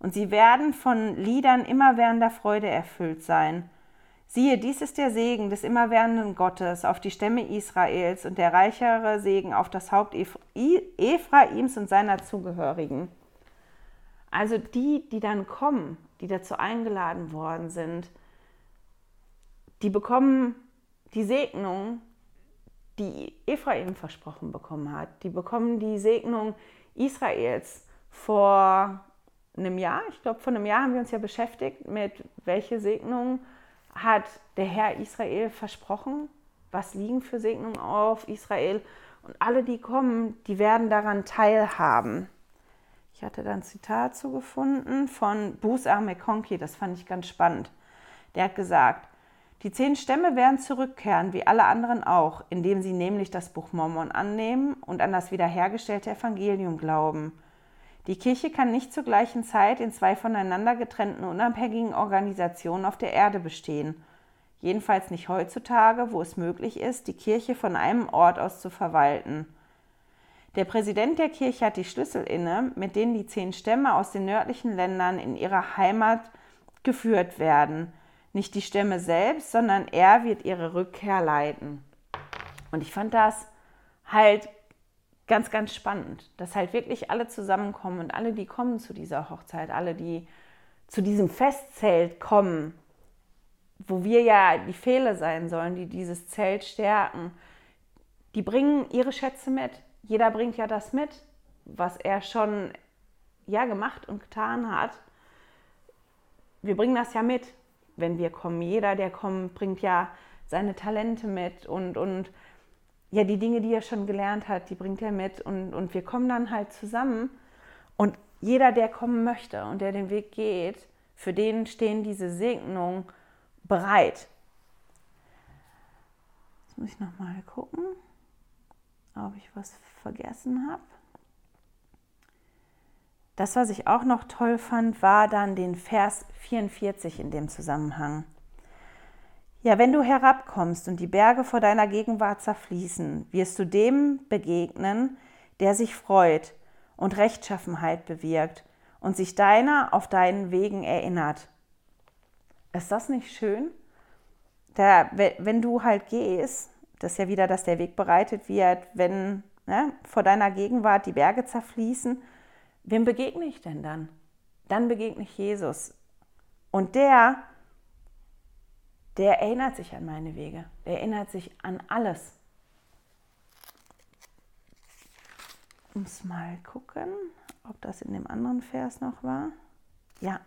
Und sie werden von Liedern immerwährender Freude erfüllt sein. Siehe, dies ist der Segen des immerwährenden Gottes auf die Stämme Israels und der reichere Segen auf das Haupt Ephraims und seiner Zugehörigen. Also die, die dann kommen, die dazu eingeladen worden sind, die bekommen die Segnung, die Ephraim versprochen bekommen hat. Die bekommen die Segnung Israels vor einem Jahr. Ich glaube, vor einem Jahr haben wir uns ja beschäftigt mit, welche Segnungen hat der Herr Israel versprochen. Was liegen für Segnungen auf Israel? Und alle, die kommen, die werden daran teilhaben. Ich hatte da ein Zitat zugefunden von Busa McConkie, das fand ich ganz spannend. Der hat gesagt, die zehn Stämme werden zurückkehren, wie alle anderen auch, indem sie nämlich das Buch Mormon annehmen und an das wiederhergestellte Evangelium glauben. Die Kirche kann nicht zur gleichen Zeit in zwei voneinander getrennten unabhängigen Organisationen auf der Erde bestehen. Jedenfalls nicht heutzutage, wo es möglich ist, die Kirche von einem Ort aus zu verwalten. Der Präsident der Kirche hat die Schlüssel inne, mit denen die zehn Stämme aus den nördlichen Ländern in ihre Heimat geführt werden. Nicht die Stämme selbst, sondern er wird ihre Rückkehr leiten. Und ich fand das halt ganz, ganz spannend, dass halt wirklich alle zusammenkommen und alle, die kommen zu dieser Hochzeit, alle, die zu diesem Festzelt kommen, wo wir ja die Fehler sein sollen, die dieses Zelt stärken, die bringen ihre Schätze mit. Jeder bringt ja das mit, was er schon ja gemacht und getan hat. Wir bringen das ja mit wenn wir kommen. Jeder, der kommt, bringt ja seine Talente mit und, und ja, die Dinge, die er schon gelernt hat, die bringt er mit und, und wir kommen dann halt zusammen und jeder, der kommen möchte und der den Weg geht, für den stehen diese Segnungen bereit. Jetzt muss ich noch mal gucken, ob ich was vergessen habe. Das, was ich auch noch toll fand, war dann den Vers 44 in dem Zusammenhang. Ja, wenn du herabkommst und die Berge vor deiner Gegenwart zerfließen, wirst du dem begegnen, der sich freut und Rechtschaffenheit bewirkt und sich deiner auf deinen Wegen erinnert. Ist das nicht schön? Da, wenn du halt gehst, das ist ja wieder, dass der Weg bereitet wird, wenn ne, vor deiner Gegenwart die Berge zerfließen Wem begegne ich denn dann? Dann begegne ich Jesus. Und der, der erinnert sich an meine Wege. Der erinnert sich an alles. Muss mal gucken, ob das in dem anderen Vers noch war. Ja,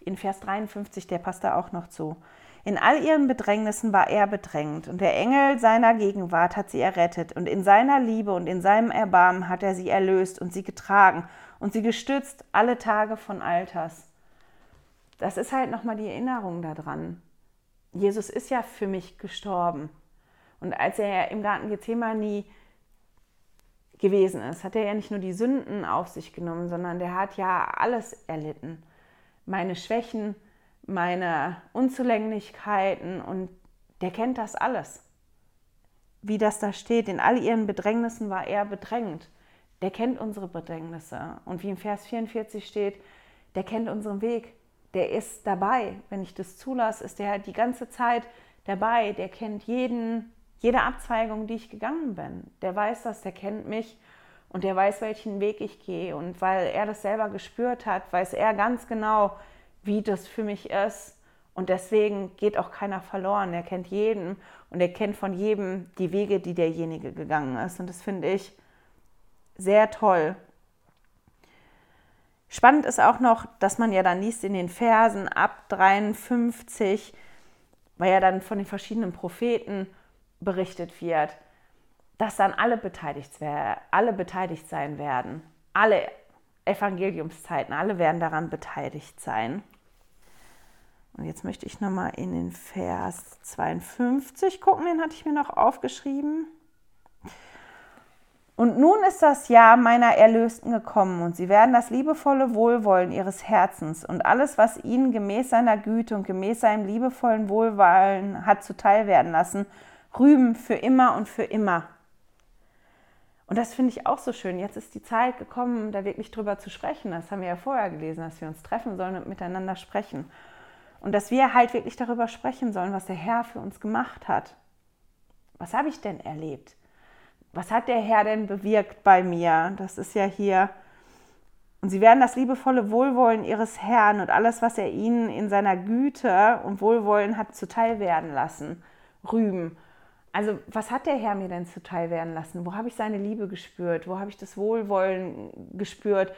in Vers 53, der passt da auch noch zu. In all ihren Bedrängnissen war er bedrängt, und der Engel seiner Gegenwart hat sie errettet, und in seiner Liebe und in seinem Erbarmen hat er sie erlöst und sie getragen und sie gestützt alle Tage von Alters. Das ist halt nochmal die Erinnerung daran. Jesus ist ja für mich gestorben. Und als er im Garten Gethsemane gewesen ist, hat er ja nicht nur die Sünden auf sich genommen, sondern der hat ja alles erlitten. Meine Schwächen, meine Unzulänglichkeiten und der kennt das alles. Wie das da steht, in all ihren Bedrängnissen war er bedrängt. Der kennt unsere Bedrängnisse. Und wie im Vers 44 steht, der kennt unseren Weg. Der ist dabei. Wenn ich das zulasse, ist der die ganze Zeit dabei. Der kennt jeden, jede Abzweigung, die ich gegangen bin. Der weiß das, der kennt mich und der weiß, welchen Weg ich gehe. Und weil er das selber gespürt hat, weiß er ganz genau, wie das für mich ist. Und deswegen geht auch keiner verloren. Er kennt jeden und er kennt von jedem die Wege, die derjenige gegangen ist. Und das finde ich sehr toll. Spannend ist auch noch, dass man ja dann liest in den Versen ab 53, weil ja dann von den verschiedenen Propheten berichtet wird, dass dann alle beteiligt, alle beteiligt sein werden. Alle Evangeliumszeiten, alle werden daran beteiligt sein. Und jetzt möchte ich nochmal in den Vers 52 gucken, den hatte ich mir noch aufgeschrieben. Und nun ist das Jahr meiner Erlösten gekommen, und sie werden das liebevolle Wohlwollen ihres Herzens und alles, was ihnen gemäß seiner Güte und gemäß seinem liebevollen Wohlwollen hat zuteil werden lassen, rühmen für immer und für immer. Und das finde ich auch so schön. Jetzt ist die Zeit gekommen, da wirklich drüber zu sprechen. Das haben wir ja vorher gelesen, dass wir uns treffen sollen und miteinander sprechen. Und dass wir halt wirklich darüber sprechen sollen, was der Herr für uns gemacht hat. Was habe ich denn erlebt? Was hat der Herr denn bewirkt bei mir? Das ist ja hier. Und sie werden das liebevolle Wohlwollen ihres Herrn und alles, was er ihnen in seiner Güte und Wohlwollen hat zuteil werden lassen, rühmen. Also was hat der Herr mir denn zuteil werden lassen? Wo habe ich seine Liebe gespürt? Wo habe ich das Wohlwollen gespürt?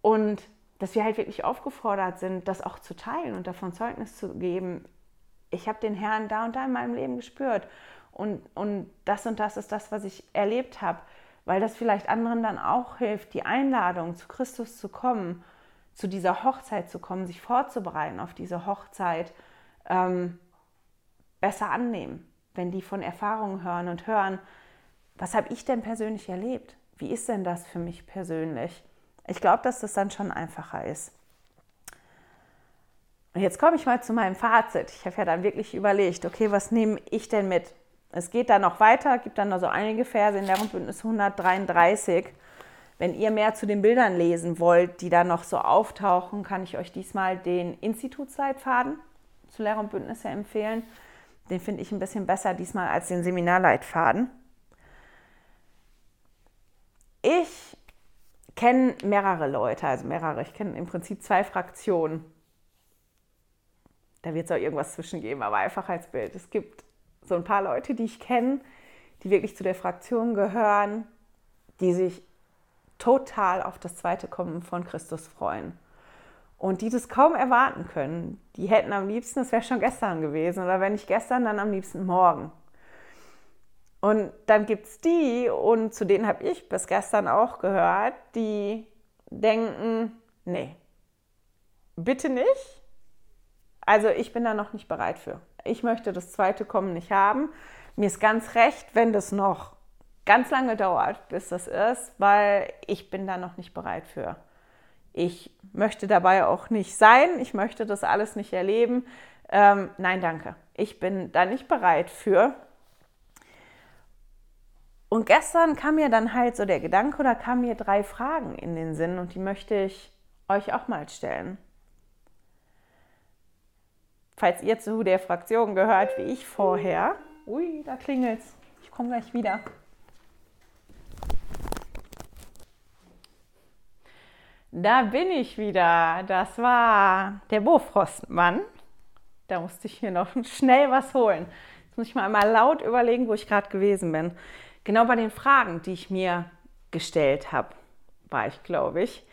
Und dass wir halt wirklich aufgefordert sind, das auch zu teilen und davon Zeugnis zu geben. Ich habe den Herrn da und da in meinem Leben gespürt und, und das und das ist das, was ich erlebt habe, weil das vielleicht anderen dann auch hilft, die Einladung zu Christus zu kommen, zu dieser Hochzeit zu kommen, sich vorzubereiten auf diese Hochzeit, ähm, besser annehmen, wenn die von Erfahrungen hören und hören, was habe ich denn persönlich erlebt? Wie ist denn das für mich persönlich? Ich glaube, dass das dann schon einfacher ist. Und jetzt komme ich mal zu meinem Fazit. Ich habe ja dann wirklich überlegt, okay, was nehme ich denn mit? Es geht dann noch weiter, gibt dann noch so einige Verse in Lehrbuchbündnis 133. Wenn ihr mehr zu den Bildern lesen wollt, die da noch so auftauchen, kann ich euch diesmal den Institutsleitfaden zu Lehr und Bündnisse empfehlen. Den finde ich ein bisschen besser diesmal als den Seminarleitfaden. Ich kenne mehrere Leute, also mehrere. Ich kenne im Prinzip zwei Fraktionen. Da wird es auch irgendwas zwischengeben, aber einfach als Bild. Es gibt so ein paar Leute, die ich kenne, die wirklich zu der Fraktion gehören, die sich total auf das zweite Kommen von Christus freuen. Und die das kaum erwarten können. Die hätten am liebsten, das wäre schon gestern gewesen, oder wenn nicht gestern, dann am liebsten morgen. Und dann gibt es die, und zu denen habe ich bis gestern auch gehört, die denken, nee, bitte nicht. Also ich bin da noch nicht bereit für ich möchte das zweite Kommen nicht haben. Mir ist ganz recht, wenn das noch ganz lange dauert, bis das ist, weil ich bin da noch nicht bereit für. Ich möchte dabei auch nicht sein, ich möchte das alles nicht erleben. Ähm, nein, danke. Ich bin da nicht bereit für. Und gestern kam mir dann halt so der Gedanke oder kamen mir drei Fragen in den Sinn und die möchte ich euch auch mal stellen falls ihr zu der Fraktion gehört wie ich vorher. Ui, da klingelt's. Ich komme gleich wieder. Da bin ich wieder. Das war der Bofrostmann. Da musste ich hier noch schnell was holen. Jetzt muss ich mal einmal laut überlegen, wo ich gerade gewesen bin. Genau bei den Fragen, die ich mir gestellt habe, war ich, glaube ich.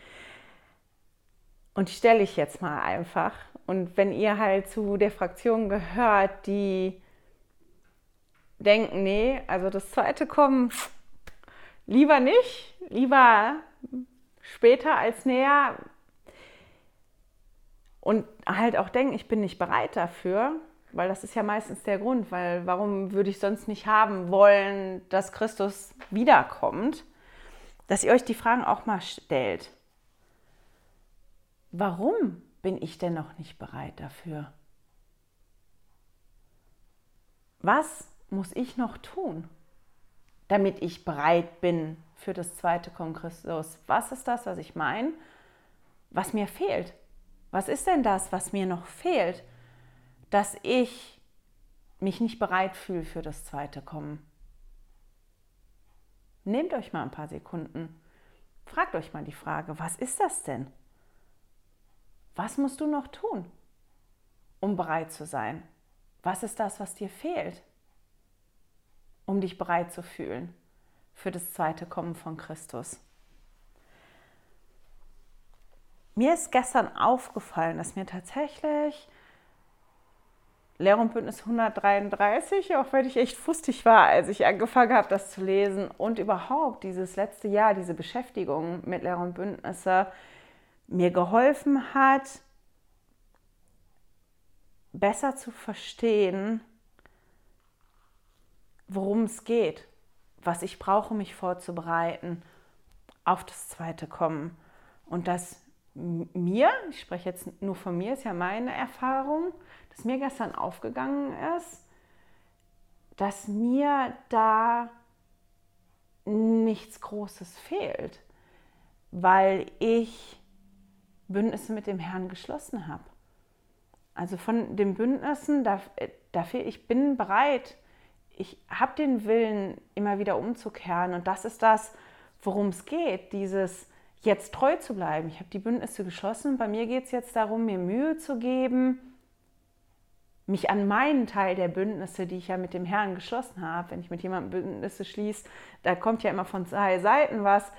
Und die stelle ich jetzt mal einfach. Und wenn ihr halt zu der Fraktion gehört, die denken, nee, also das zweite kommen lieber nicht, lieber später als näher. Und halt auch denken, ich bin nicht bereit dafür, weil das ist ja meistens der Grund, weil warum würde ich sonst nicht haben wollen, dass Christus wiederkommt, dass ihr euch die Fragen auch mal stellt. Warum bin ich denn noch nicht bereit dafür? Was muss ich noch tun, damit ich bereit bin für das zweite Kommen Christus? Was ist das, was ich meine? Was mir fehlt? Was ist denn das, was mir noch fehlt, dass ich mich nicht bereit fühle für das zweite Kommen? Nehmt euch mal ein paar Sekunden. Fragt euch mal die Frage, was ist das denn? Was musst du noch tun, um bereit zu sein? Was ist das, was dir fehlt, um dich bereit zu fühlen für das zweite Kommen von Christus? Mir ist gestern aufgefallen, dass mir tatsächlich Lehr und Bündnis 133, auch wenn ich echt fustig war, als ich angefangen habe, das zu lesen und überhaupt dieses letzte Jahr, diese Beschäftigung mit Lehr und Bündnisse, mir geholfen hat, besser zu verstehen, worum es geht, was ich brauche, mich vorzubereiten auf das zweite Kommen. Und dass mir, ich spreche jetzt nur von mir, ist ja meine Erfahrung, dass mir gestern aufgegangen ist, dass mir da nichts Großes fehlt, weil ich Bündnisse mit dem Herrn geschlossen habe. Also von den Bündnissen, dafür, ich bin bereit, ich habe den Willen, immer wieder umzukehren. Und das ist das, worum es geht, dieses jetzt treu zu bleiben. Ich habe die Bündnisse geschlossen. Bei mir geht es jetzt darum, mir Mühe zu geben, mich an meinen Teil der Bündnisse, die ich ja mit dem Herrn geschlossen habe, wenn ich mit jemandem Bündnisse schließe, da kommt ja immer von zwei Seiten was,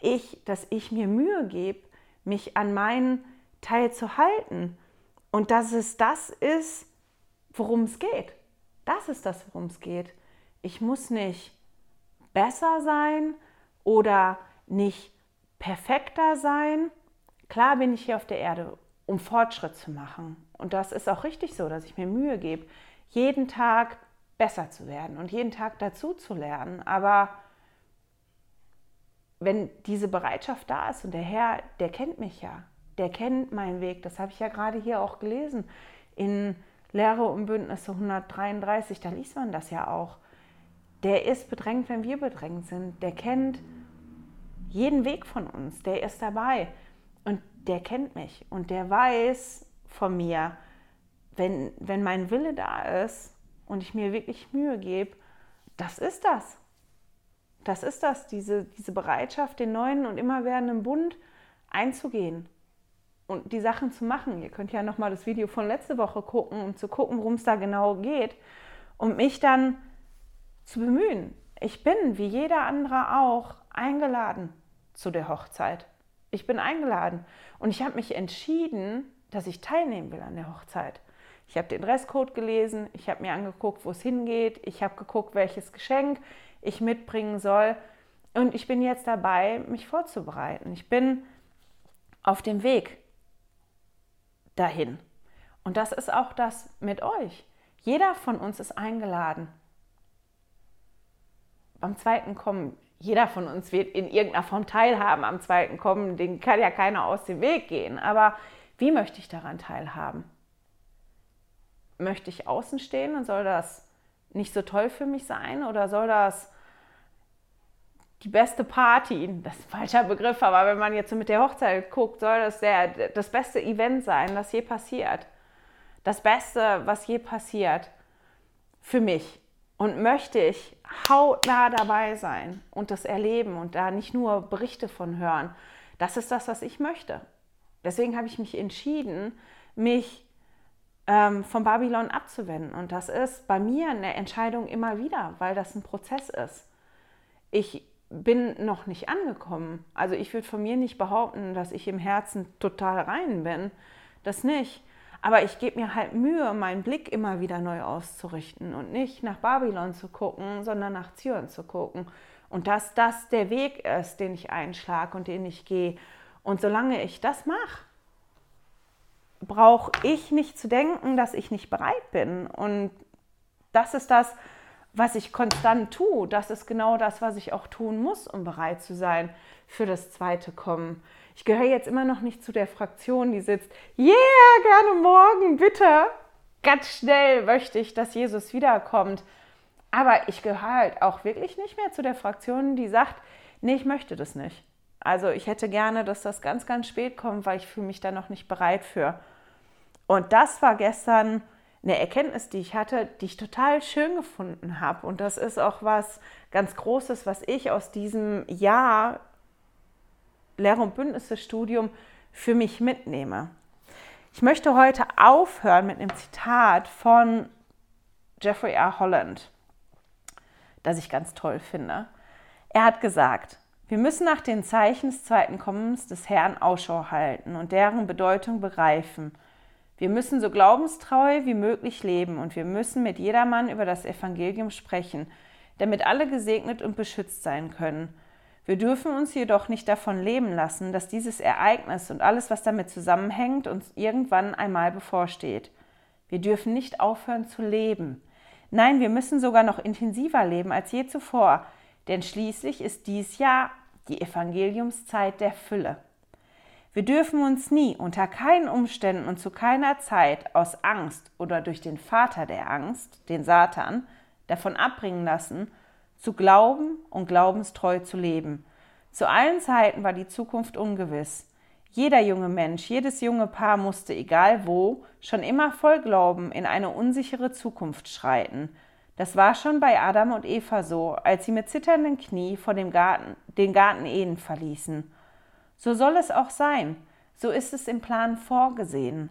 ich, dass ich mir Mühe gebe, mich an meinen Teil zu halten und dass es das ist, worum es geht. Das ist das, worum es geht. Ich muss nicht besser sein oder nicht perfekter sein. Klar bin ich hier auf der Erde, um Fortschritt zu machen. Und das ist auch richtig so, dass ich mir Mühe gebe, jeden Tag besser zu werden und jeden Tag dazu zu lernen. Aber wenn diese Bereitschaft da ist und der Herr, der kennt mich ja, der kennt meinen Weg, das habe ich ja gerade hier auch gelesen in Lehre und Bündnisse 133, da liest man das ja auch. Der ist bedrängt, wenn wir bedrängt sind. Der kennt jeden Weg von uns, der ist dabei und der kennt mich und der weiß von mir, wenn, wenn mein Wille da ist und ich mir wirklich Mühe gebe, das ist das. Das ist das, diese, diese Bereitschaft, den neuen und immer werdenden Bund einzugehen und die Sachen zu machen. Ihr könnt ja nochmal das Video von letzte Woche gucken, um zu gucken, worum es da genau geht und mich dann zu bemühen. Ich bin, wie jeder andere auch, eingeladen zu der Hochzeit. Ich bin eingeladen und ich habe mich entschieden, dass ich teilnehmen will an der Hochzeit. Ich habe den Dresscode gelesen, ich habe mir angeguckt, wo es hingeht, ich habe geguckt, welches Geschenk ich mitbringen soll. Und ich bin jetzt dabei, mich vorzubereiten. Ich bin auf dem Weg dahin. Und das ist auch das mit euch. Jeder von uns ist eingeladen. Beim zweiten Kommen, jeder von uns wird in irgendeiner Form teilhaben am zweiten Kommen. Den kann ja keiner aus dem Weg gehen. Aber wie möchte ich daran teilhaben? Möchte ich außen stehen und soll das nicht so toll für mich sein? Oder soll das die beste Party, das ist ein falscher Begriff, aber wenn man jetzt mit der Hochzeit guckt, soll das der, das beste Event sein, das je passiert. Das Beste, was je passiert für mich. Und möchte ich hautnah dabei sein und das erleben und da nicht nur Berichte von hören. Das ist das, was ich möchte. Deswegen habe ich mich entschieden, mich ähm, von Babylon abzuwenden. Und das ist bei mir eine Entscheidung immer wieder, weil das ein Prozess ist. Ich bin noch nicht angekommen. Also ich würde von mir nicht behaupten, dass ich im Herzen total rein bin. Das nicht. Aber ich gebe mir halt Mühe, meinen Blick immer wieder neu auszurichten und nicht nach Babylon zu gucken, sondern nach Zion zu gucken. Und dass das der Weg ist, den ich einschlage und den ich gehe. Und solange ich das mache, brauche ich nicht zu denken, dass ich nicht bereit bin. Und das ist das, was ich konstant tue, das ist genau das, was ich auch tun muss, um bereit zu sein für das zweite Kommen. Ich gehöre jetzt immer noch nicht zu der Fraktion, die sitzt, yeah, gerne morgen, bitte. Ganz schnell möchte ich, dass Jesus wiederkommt. Aber ich gehöre halt auch wirklich nicht mehr zu der Fraktion, die sagt, nee, ich möchte das nicht. Also ich hätte gerne, dass das ganz, ganz spät kommt, weil ich fühle mich da noch nicht bereit für. Und das war gestern eine Erkenntnis, die ich hatte, die ich total schön gefunden habe. Und das ist auch was ganz Großes, was ich aus diesem Jahr Lehre- und Bündnisse-Studium für mich mitnehme. Ich möchte heute aufhören mit einem Zitat von Jeffrey R. Holland, das ich ganz toll finde. Er hat gesagt, wir müssen nach den Zeichen des zweiten Kommens des Herrn Ausschau halten und deren Bedeutung begreifen – wir müssen so glaubenstreu wie möglich leben und wir müssen mit jedermann über das Evangelium sprechen, damit alle gesegnet und beschützt sein können. Wir dürfen uns jedoch nicht davon leben lassen, dass dieses Ereignis und alles, was damit zusammenhängt, uns irgendwann einmal bevorsteht. Wir dürfen nicht aufhören zu leben. Nein, wir müssen sogar noch intensiver leben als je zuvor, denn schließlich ist dies Jahr die Evangeliumszeit der Fülle. Wir dürfen uns nie, unter keinen Umständen und zu keiner Zeit aus Angst oder durch den Vater der Angst, den Satan, davon abbringen lassen, zu glauben und glaubenstreu zu leben. Zu allen Zeiten war die Zukunft ungewiss. Jeder junge Mensch, jedes junge Paar musste, egal wo, schon immer voll Glauben in eine unsichere Zukunft schreiten. Das war schon bei Adam und Eva so, als sie mit zitternden Knie vor dem Garten, den Garten Eden verließen. So soll es auch sein. So ist es im Plan vorgesehen.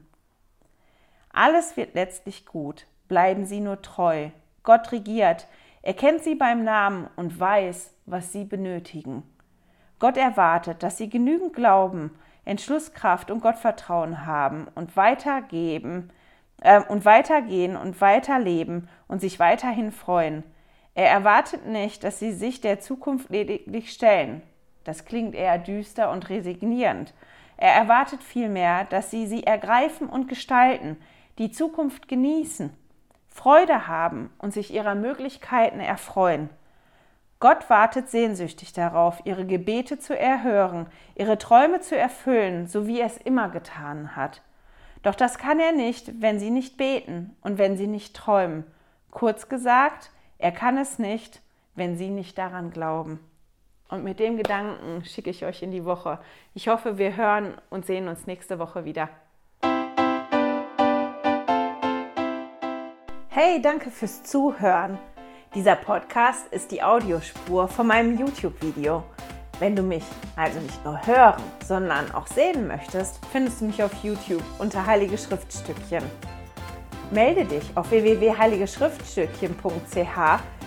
Alles wird letztlich gut. Bleiben Sie nur treu. Gott regiert. Er kennt Sie beim Namen und weiß, was Sie benötigen. Gott erwartet, dass Sie genügend Glauben, Entschlusskraft und Gottvertrauen haben und weitergeben äh, und weitergehen und weiterleben und sich weiterhin freuen. Er erwartet nicht, dass sie sich der Zukunft lediglich stellen. Das klingt eher düster und resignierend. Er erwartet vielmehr, dass sie sie ergreifen und gestalten, die Zukunft genießen, Freude haben und sich ihrer Möglichkeiten erfreuen. Gott wartet sehnsüchtig darauf, ihre Gebete zu erhören, ihre Träume zu erfüllen, so wie er es immer getan hat. Doch das kann er nicht, wenn sie nicht beten und wenn sie nicht träumen. Kurz gesagt, er kann es nicht, wenn sie nicht daran glauben. Und mit dem Gedanken schicke ich euch in die Woche. Ich hoffe, wir hören und sehen uns nächste Woche wieder. Hey, danke fürs Zuhören. Dieser Podcast ist die Audiospur von meinem YouTube-Video. Wenn du mich also nicht nur hören, sondern auch sehen möchtest, findest du mich auf YouTube unter Heilige Schriftstückchen. Melde dich auf www.heiligeschriftstückchen.ch